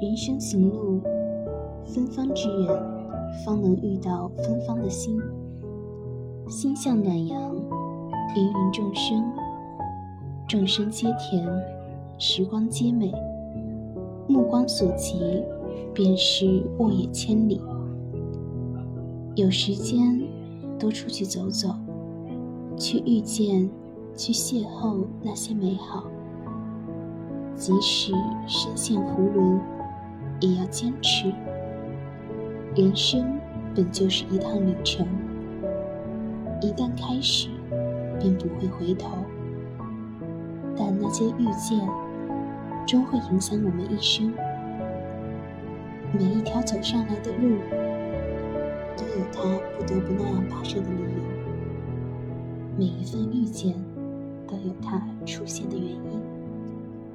人生行路，芬芳之人，方能遇到芬芳的心。心向暖阳，芸芸众生，众生皆甜，时光皆美。目光所及，便是沃野千里。有时间，多出去走走，去遇见，去邂逅那些美好。即使身陷囫囵，也要坚持。人生本就是一趟旅程，一旦开始，便不会回头。但那些遇见，终会影响我们一生。每一条走上来的路，都有它不得不那样跋涉的理由；每一份遇见，都有它出现的原因